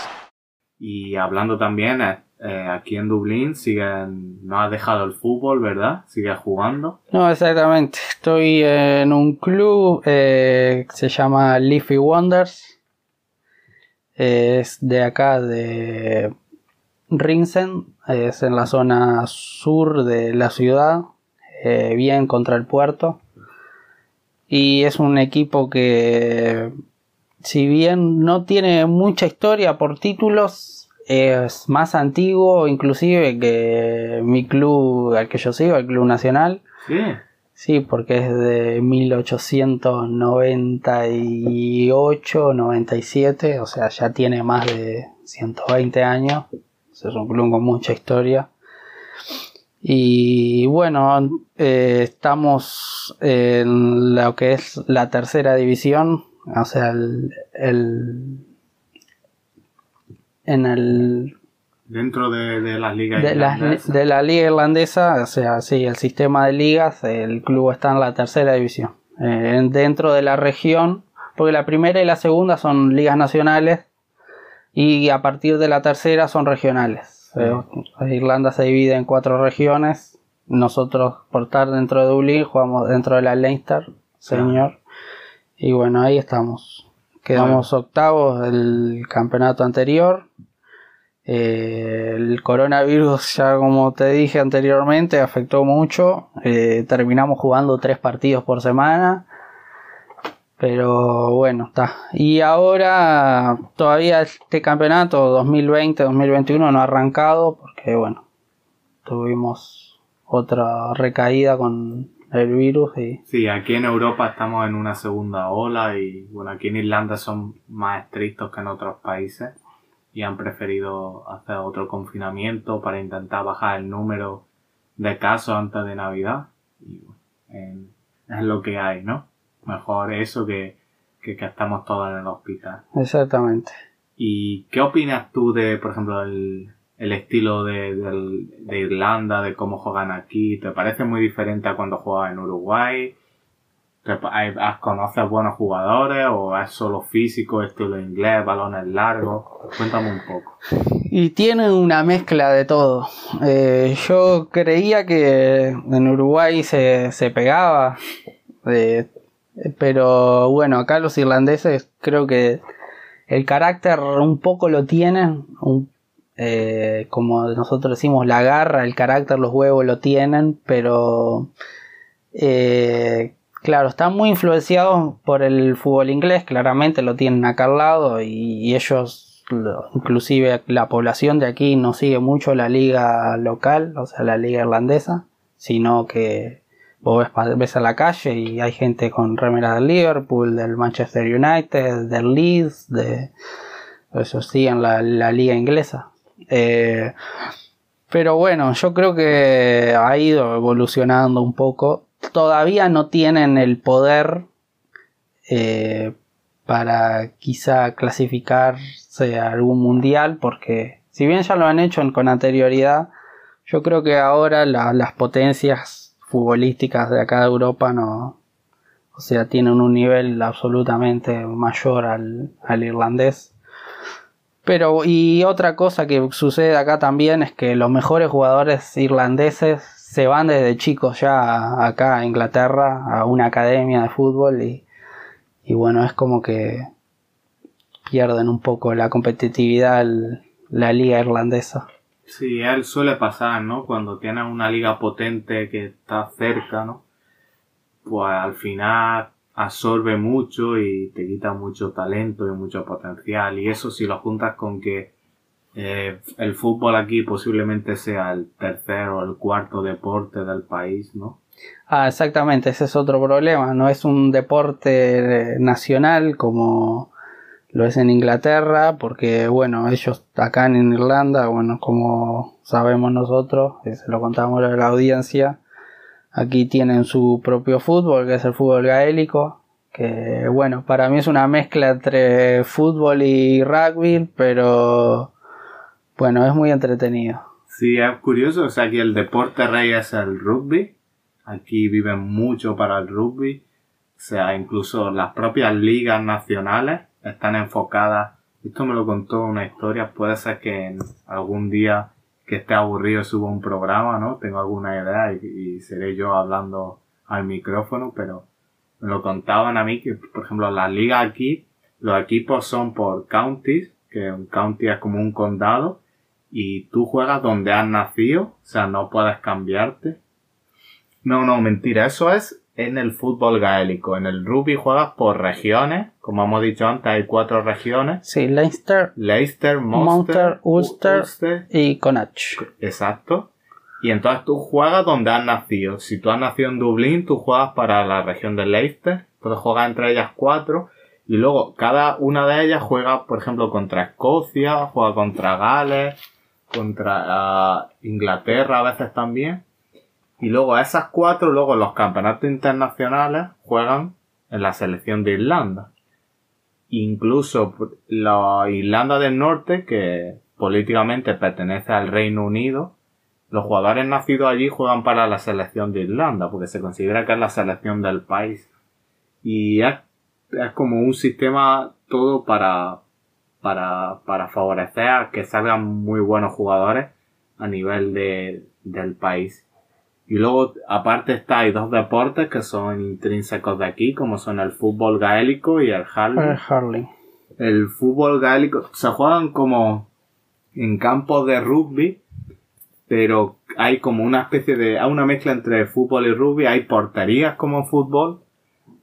Y hablando también, eh, aquí en Dublín siguen, no has dejado el fútbol, ¿verdad? Sigues jugando. No, exactamente. Estoy en un club eh, que se llama Leafy Wonders. es de acá, de Rinsen. Es en la zona sur de la ciudad, eh, bien contra el puerto. Y es un equipo que, si bien no tiene mucha historia por títulos, es más antiguo inclusive que mi club al que yo sigo, el Club Nacional. Sí. Sí, porque es de 1898, 97, o sea, ya tiene más de 120 años. es un club con mucha historia. Y bueno, eh, estamos en lo que es la tercera división, o sea, el en el dentro de, de las ligas de, de, la liga irlandesa o sea sí el sistema de ligas el club está en la tercera división. Eh, dentro de la región porque la primera y la segunda son ligas nacionales y a partir de la tercera son regionales. Eh, Irlanda se divide en cuatro regiones. Nosotros por estar dentro de Dublín jugamos dentro de la Leinster señor. Y bueno ahí estamos quedamos octavos del campeonato anterior eh, el coronavirus, ya como te dije anteriormente, afectó mucho. Eh, terminamos jugando tres partidos por semana. Pero bueno, está. Y ahora todavía este campeonato 2020-2021 no ha arrancado porque bueno, tuvimos otra recaída con el virus y Sí, aquí en Europa estamos en una segunda ola y bueno, aquí en Irlanda son más estrictos que en otros países y han preferido hacer otro confinamiento para intentar bajar el número de casos antes de Navidad. Y bueno, en- es lo que hay, ¿no? Mejor eso que, que, que estamos todos en el hospital. exactamente. ¿Y qué opinas tú de, por ejemplo, el, el estilo de, de Irlanda, de cómo juegan aquí? ¿Te parece muy diferente a cuando juegas en Uruguay? ¿Te hay- has- ¿Conoces buenos jugadores o es solo físico, estilo inglés, balones largos? Cuéntame un poco. Y tienen una mezcla de todo. Eh, yo creía que en Uruguay se, se pegaba, eh, pero bueno, acá los irlandeses creo que el carácter un poco lo tienen, eh, como nosotros decimos, la garra, el carácter, los huevos lo tienen, pero eh, claro, están muy influenciados por el fútbol inglés, claramente lo tienen acá al lado y, ellos, lo- inclusive la población de aquí no sigue mucho la liga local, o sea, la liga irlandesa, sino que vos ves, a la calle y hay gente con remeras del Liverpool, del Manchester United, del Leeds, de eso siguen la, la liga inglesa. Eh, pero bueno, yo creo que ha ido evolucionando un poco. Todavía no tienen el poder eh, para quizá clasificarse a algún mundial, porque si bien ya lo han hecho con anterioridad, yo creo que ahora la- las potencias futbolísticas de acá de Europa no, o sea, tienen un nivel absolutamente mayor al, al irlandés. Pero, y otra cosa que sucede acá también es que los mejores jugadores irlandeses se van desde chicos ya acá a Inglaterra a una academia de fútbol y, bueno, es como que pierden un poco la competitividad la liga irlandesa. Sí, él suele pasar, ¿no? Cuando tienes una liga potente que está cerca, ¿no? Pues al final absorbe mucho y te quita mucho talento y mucho potencial. Y eso si lo juntas con que eh, el fútbol aquí posiblemente sea el tercer o el cuarto deporte del país, ¿no? Ah, exactamente, ese es otro problema. No es un deporte nacional como lo es en Inglaterra, porque bueno, ellos acá en Irlanda, bueno, como sabemos nosotros, se lo contamos a la audiencia, aquí tienen su propio fútbol, que es el fútbol gaélico, que bueno, para mí es una mezcla entre fútbol y rugby, pero bueno, es muy entretenido. Sí, es curioso, o sea que el deporte rey es el rugby. Aquí viven mucho para el rugby. O sea, incluso las propias ligas nacionales están enfocadas. Esto me lo contó una historia. Puede ser que algún día que esté aburrido suba un programa, ¿no? Tengo alguna idea y, y seré yo hablando al micrófono, pero me lo contaban a mí que, por ejemplo, las ligas aquí, los equipos son por counties, que un county es como un condado, y tú juegas donde has nacido, o sea, no puedes cambiarte. No, no, mentira, eso es en el fútbol gaélico. En el rugby juegas por regiones, como hemos dicho antes, hay cuatro regiones. Sí, Leinster Leicester, Munster. Ulster, y Connacht. exacto. Y entonces tú juegas donde has nacido. Si tú has nacido en Dublín, tú juegas para la región de Leicester. Entonces juegas entre ellas cuatro. Y luego cada una de ellas juega, por ejemplo, contra Escocia, juega contra Gales, contra ah, Inglaterra a veces también. Y luego esas cuatro, luego los campeonatos internacionales, juegan en la selección de Irlanda. Incluso la Irlanda del Norte, que políticamente pertenece al Reino Unido, los jugadores nacidos allí juegan para la selección de Irlanda, porque se considera que es la selección del país. Y es, es como un sistema todo para, para, para favorecer a que salgan muy buenos jugadores a nivel de, del país. Y luego, aparte está, hay dos deportes que son intrínsecos de aquí, como son el fútbol gaélico y el hurling. El hurling. El fútbol gaélico se juegan como en campos de rugby, pero hay como una especie de, hay una mezcla entre fútbol y rugby, hay porterías como en fútbol,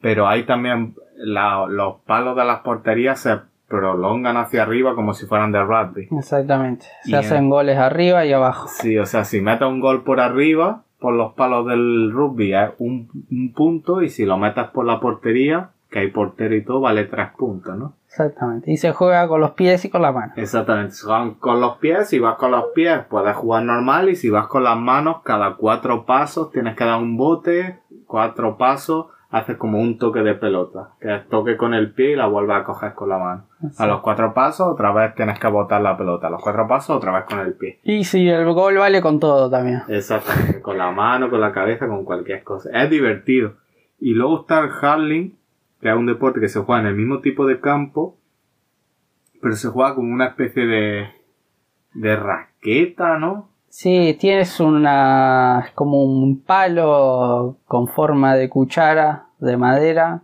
pero hay también la- los palos de las porterías se prolongan hacia arriba como si fueran de rugby. Exactamente. Se Y, hacen goles arriba y abajo. Sí, o sea, si metes un gol por arriba, por los palos del rugby, es un, un punto, y si lo metes por la portería, que hay portero y todo, vale tres puntos, ¿no? Exactamente. Y se juega con los pies y con la mano. Exactamente, juegan con los pies, si vas con los pies puedes jugar normal y si vas con las manos, cada cuatro pasos tienes que dar un bote, cuatro pasos, haces como un toque de pelota, que es toque con el pie y la vuelves a coger con la mano. A los cuatro pasos otra vez tienes que botar la pelota, a los cuatro pasos otra vez con el pie. Y si el gol vale con todo también. Exactamente, con la mano, con la cabeza, con cualquier cosa. Es divertido. Y luego está el hurling, que es un deporte que se juega en el mismo tipo de campo, pero se juega como una especie de, de raqueta, ¿no? Sí, tienes una. como un palo con forma de cuchara de madera.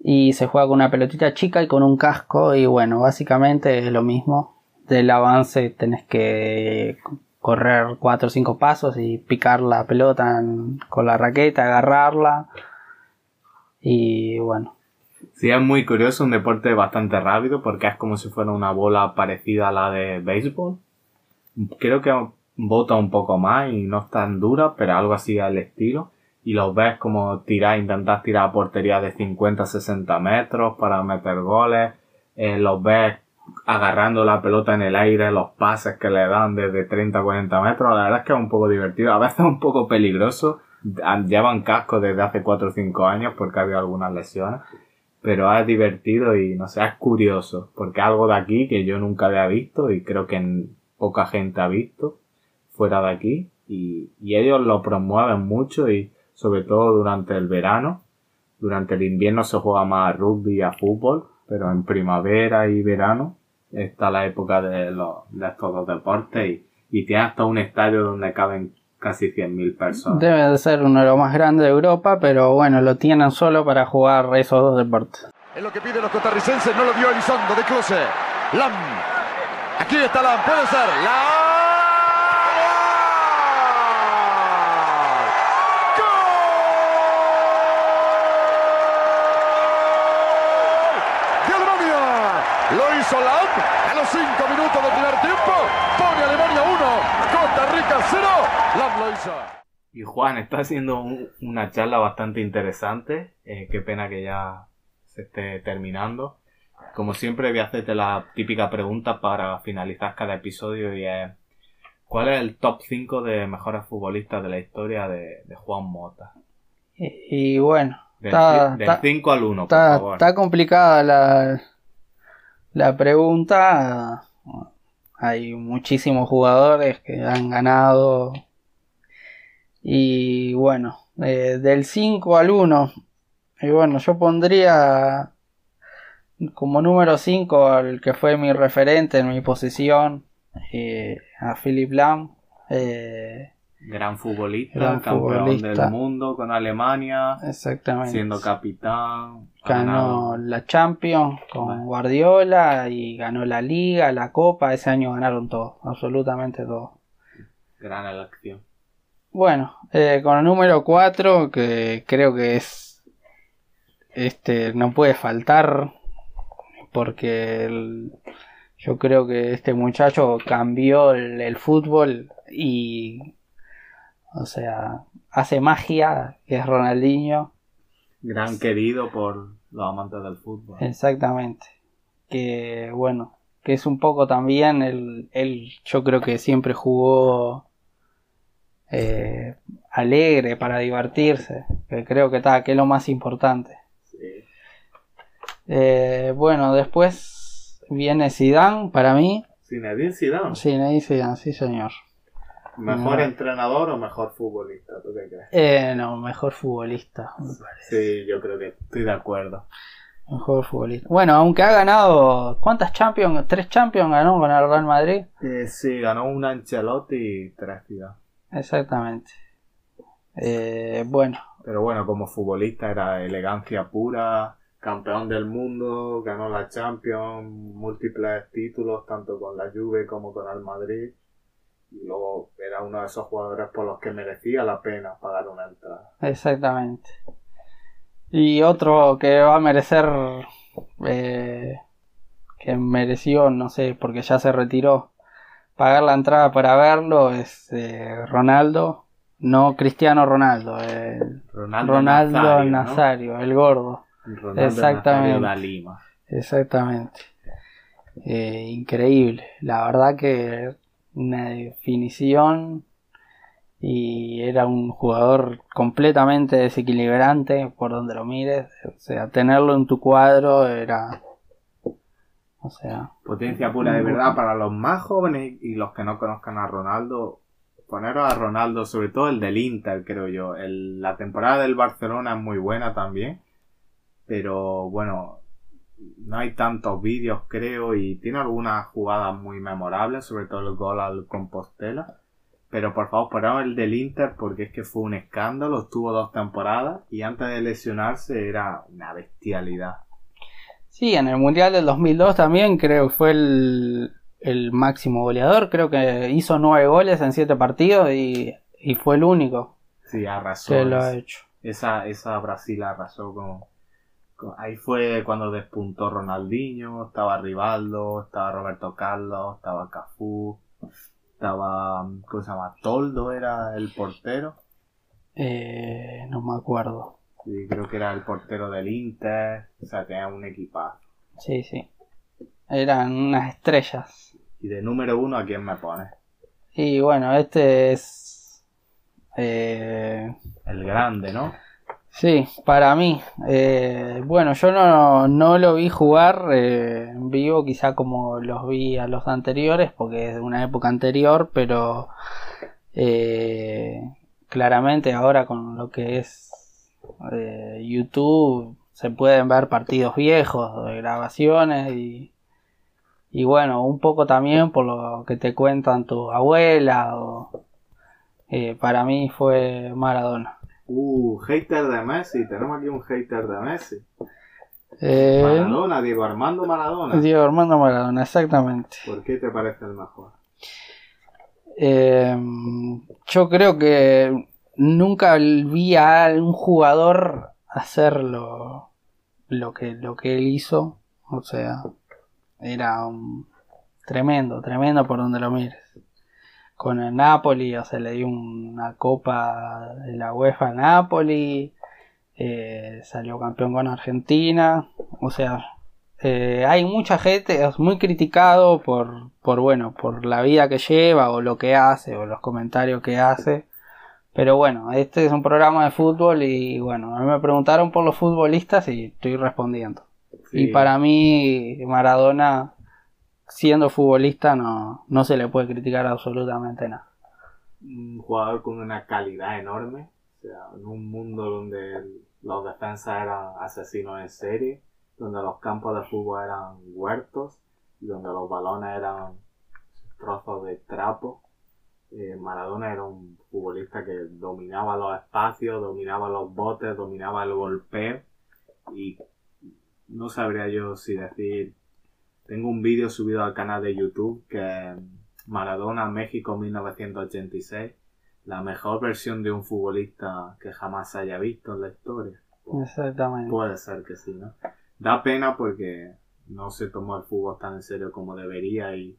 Y se juega con una pelotita chica y con un casco. Y bueno, básicamente es lo mismo. Del avance tenés que correr 4 o 5 pasos y picar la pelota con la raqueta, agarrarla. Y bueno, Sí, es muy curioso, un deporte bastante rápido porque es como si fuera una bola parecida a la de béisbol. Creo que bota un poco más y no es tan dura, pero algo así al estilo. Y los ves como tirar, intentar tirar a portería de 50-60 metros para meter goles. Eh, los ves agarrando la pelota en el aire, los pases que le dan desde 30-40 metros. La verdad es que es un poco divertido, a veces un poco peligroso. Llevan casco desde hace 4 o 5 años porque ha habido algunas lesiones pero es divertido y no sé, es curioso, porque algo de aquí que yo nunca había visto y creo que poca gente ha visto fuera de aquí y, y ellos lo promueven mucho y sobre todo durante el verano, durante el invierno se juega más a rugby y a fútbol, pero en primavera y verano está la época de, los, de estos dos deportes y, y tiene hasta un estadio donde caben casi 100.000 personas. debe de ser uno de los más grandes de Europa. Pero bueno, lo tienen solo para jugar esos dos deportes. Es lo que piden los costarricenses, no lo dio Elizondo de Close. Lam. Aquí está Lam, puede ser. Lam. ¡Gol! ¡De Alemania! Lo a los 5 minutos del primer tiempo. Pone Alemania 1, Costa Rica 0. Lam lo hizo. Y Juan, está haciendo un- una charla bastante interesante. Eh, qué pena que ya se esté terminando. Como siempre, voy a hacerte la típica pregunta para finalizar cada episodio y es ¿Cuál es el top 5 de mejores futbolistas de la historia de, de Juan Mota? Y, y bueno, Del, Está- ci- del está- 5 al 1, por Está, favor. está complicada la, la pregunta. Hay muchísimos jugadores que han ganado. Y bueno, eh, del 5 al 1. Y bueno, yo pondría como número 5 al que fue mi referente en mi posición, eh, a Philip Lam. Eh, Gran futbolista, Gran campeón futbolista. del mundo con Alemania, exactamente. siendo capitán. Ganó la Champions con. Guardiola y ganó la Liga, la Copa. Ese año ganaron todo, absolutamente todo. Gran elección. Bueno, eh, con el número 4, que creo que es. Este no puede faltar. Porque el- yo creo que este muchacho cambió el, el fútbol y. O sea, hace magia, que es Ronaldinho. Gran querido por los amantes del fútbol. Exactamente. Que bueno, que es un poco también el, él yo creo que siempre jugó eh, alegre para divertirse, que creo que está, que es lo más importante. Sí. Eh, bueno, después viene Zidane para mí. Zinedine Zidane. Zinedine Zidane, sí señor. ¿Mejor No. entrenador o mejor futbolista? ¿Tú qué crees? Eh, no, mejor futbolista, me parece. Sí, yo creo que estoy de acuerdo. Mejor futbolista. Bueno, aunque ha ganado, ¿cuántas Champions? ¿Tres Champions ganó con el Real Madrid? Eh, sí, ganó un Ancelotti y tres Zidane. Exactamente. Eh, bueno, Pero bueno, como futbolista era elegancia pura, campeón del mundo, ganó la Champions, múltiples títulos, tanto con la Juve como con el Madrid. Y luego era uno de esos jugadores por los que merecía la pena pagar una entrada. exactamente. Y otro que va a merecer, eh, que mereció, no sé, porque ya se retiró, pagar la entrada para verlo es eh, Ronaldo, no Cristiano Ronaldo, el Ronaldo, Ronaldo Nazario, Nazario, ¿no? el gordo. Ronaldo Exactamente. Nazario Lima. Exactamente. Eh, increíble. La verdad que una definición y era un jugador completamente desequilibrante por donde lo mires. O sea, tenerlo en tu cuadro era... O sea, Potencia pura de verdad para los más jóvenes y los que no conozcan a Ronaldo. Poneros a Ronaldo, sobre todo el del Inter, creo yo. El- la temporada del Barcelona es muy buena también. Pero bueno, no hay tantos vídeos, creo, y tiene algunas jugadas muy memorables, sobre todo el gol al Compostela. Pero por favor, poneros el del Inter porque es que fue un escándalo, estuvo dos temporadas y antes de lesionarse era una bestialidad. sí, en el Mundial del 2002 también creo que fue el, el máximo goleador. Creo que hizo nueve goles en siete partidos y, y fue el único Sí, arrasó. que lo ha hecho. Esa, esa Brasil arrasó con- Ahí fue cuando despuntó Ronaldinho, estaba Rivaldo, estaba Roberto Carlos, estaba Cafú, estaba... ¿Cómo se llama? Toldo era el portero. Eh, no me acuerdo. Y creo que era el portero del Inter. O sea, tenía un equipazo. Sí, sí. Eran unas estrellas. Y de número uno, ¿a quién me pone? Y bueno, este es... eh, El grande, ¿no? Sí, para mí. Eh, bueno, yo no, no lo vi jugar eh, en vivo, quizá como los vi a los anteriores, porque es de una época anterior, pero eh, claramente ahora con lo que es eh, YouTube se pueden ver partidos viejos, de grabaciones y, y bueno, un poco también por lo que te cuentan tus abuelas o eh, para mí fue Maradona. Uh, hater de Messi. Tenemos aquí un hater de Messi. Eh, Maradona, Diego Armando Maradona. Diego Armando Maradona, exactamente. ¿Por qué te parece el mejor? Eh, yo creo que nunca vi a un jugador hacer lo, lo que, lo que él hizo. O sea, era un tremendo, tremendo por donde lo mires. Con el Napoli, o sea, le dio una copa de la UEFA a Napoli. eh, salió campeón con Argentina. O sea, eh, hay mucha gente, es muy criticado por, por, bueno, por la vida que lleva o lo que hace o los comentarios que hace. Pero bueno, este es un programa de fútbol y bueno, a mí me preguntaron por los futbolistas y estoy respondiendo. Sí. Y para mí Maradona, siendo futbolista, no, no se le puede criticar absolutamente nada. un jugador con una calidad enorme. O sea, en un mundo donde los defensas eran asesinos en serie, donde los campos de fútbol eran huertos, y donde los balones eran trozos de trapo. eh, Maradona era un futbolista que dominaba los espacios, dominaba los botes, dominaba el golpeo y no sabría yo si decir tengo un vídeo subido al canal de YouTube que Maradona México 1986, la mejor versión de un futbolista que jamás haya visto en la historia. Exactamente. Puede ser que sí, ¿no? Da pena porque no se tomó el fútbol tan en serio como debería y,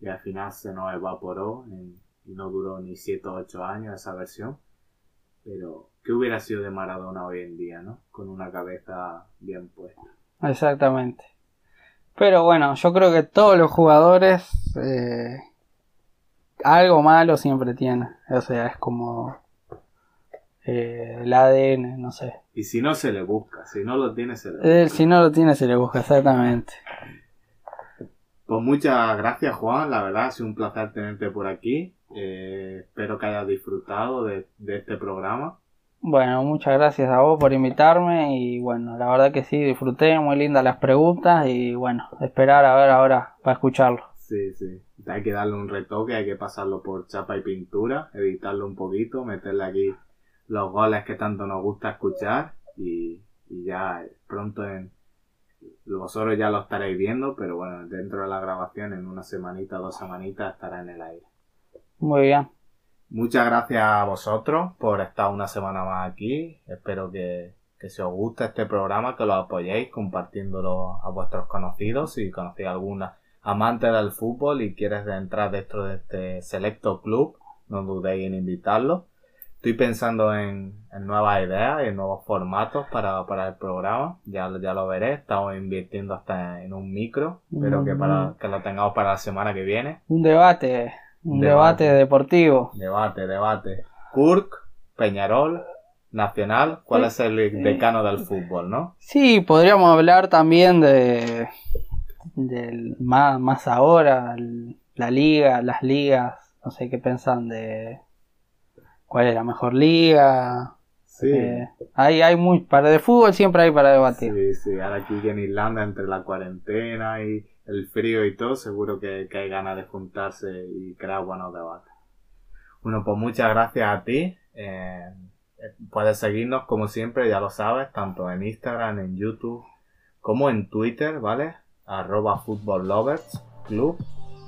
y al final se nos evaporó en- y no duró ni 7 o 8 años esa versión. Pero, ¿qué hubiera sido de Maradona hoy en día, no? Con una cabeza bien puesta. Exactamente. Pero bueno, yo creo que todos los jugadores eh, algo malo siempre tienen. O sea, es como eh, el ADN, no sé. Y si no, se le busca. Si no lo tiene, se le busca. Eh, si no lo tiene, se le busca, exactamente. Pues muchas gracias Juan, la verdad ha sido un placer tenerte por aquí. Eh, espero que hayas disfrutado de, de este programa. Bueno, muchas gracias a vos por invitarme y bueno, la verdad que sí, disfruté, muy lindas las preguntas y bueno, esperar a ver ahora para escucharlo. Sí, sí. Hay que darle un retoque, hay que pasarlo por chapa y pintura, editarlo un poquito, meterle aquí los goles que tanto nos gusta escuchar y, y ya pronto en... Vosotros ya lo estaréis viendo, pero bueno, dentro de la grabación en una semanita, dos semanitas estará en el aire. Muy bien. Muchas gracias a vosotros por estar una semana más aquí. Espero que, que si os gusta este programa, que lo apoyéis compartiéndolo a vuestros conocidos. Si conocéis alguna amante del fútbol y quieres entrar dentro de este selecto club, no dudéis en invitarlo. Estoy pensando en, nuevas ideas, en nuevos formatos para, para el programa. Ya, ya lo veré. Estamos invirtiendo hasta en un micro. Espero que, para, que lo tengamos para la semana que viene. Un debate. Un debate, deportivo. Debate, debate. Kurk, Peñarol, Nacional. ¿Cuál es el decano del fútbol, no? Sí, podríamos hablar también de del más, más ahora, la liga, las ligas, no sé qué pensan de cuál es la mejor liga. Sí. Eh, hay, hay muy, para de fútbol siempre hay para debatir. Sí, sí, ahora aquí en Irlanda entre la cuarentena y el frío y todo, seguro que, hay ganas de juntarse y crear buenos debates. Bueno, pues muchas gracias a ti. Eh, puedes seguirnos como siempre, ya lo sabes, tanto en Instagram, en YouTube, como en Twitter, ¿vale? arroba Football Lovers Club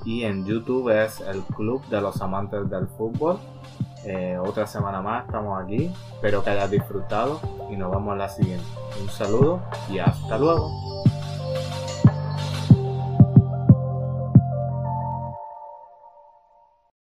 y en YouTube es el Club de los Amantes del Fútbol. Eh, otra semana más estamos aquí. Espero que hayas disfrutado y nos vemos en la siguiente. Un saludo y hasta luego.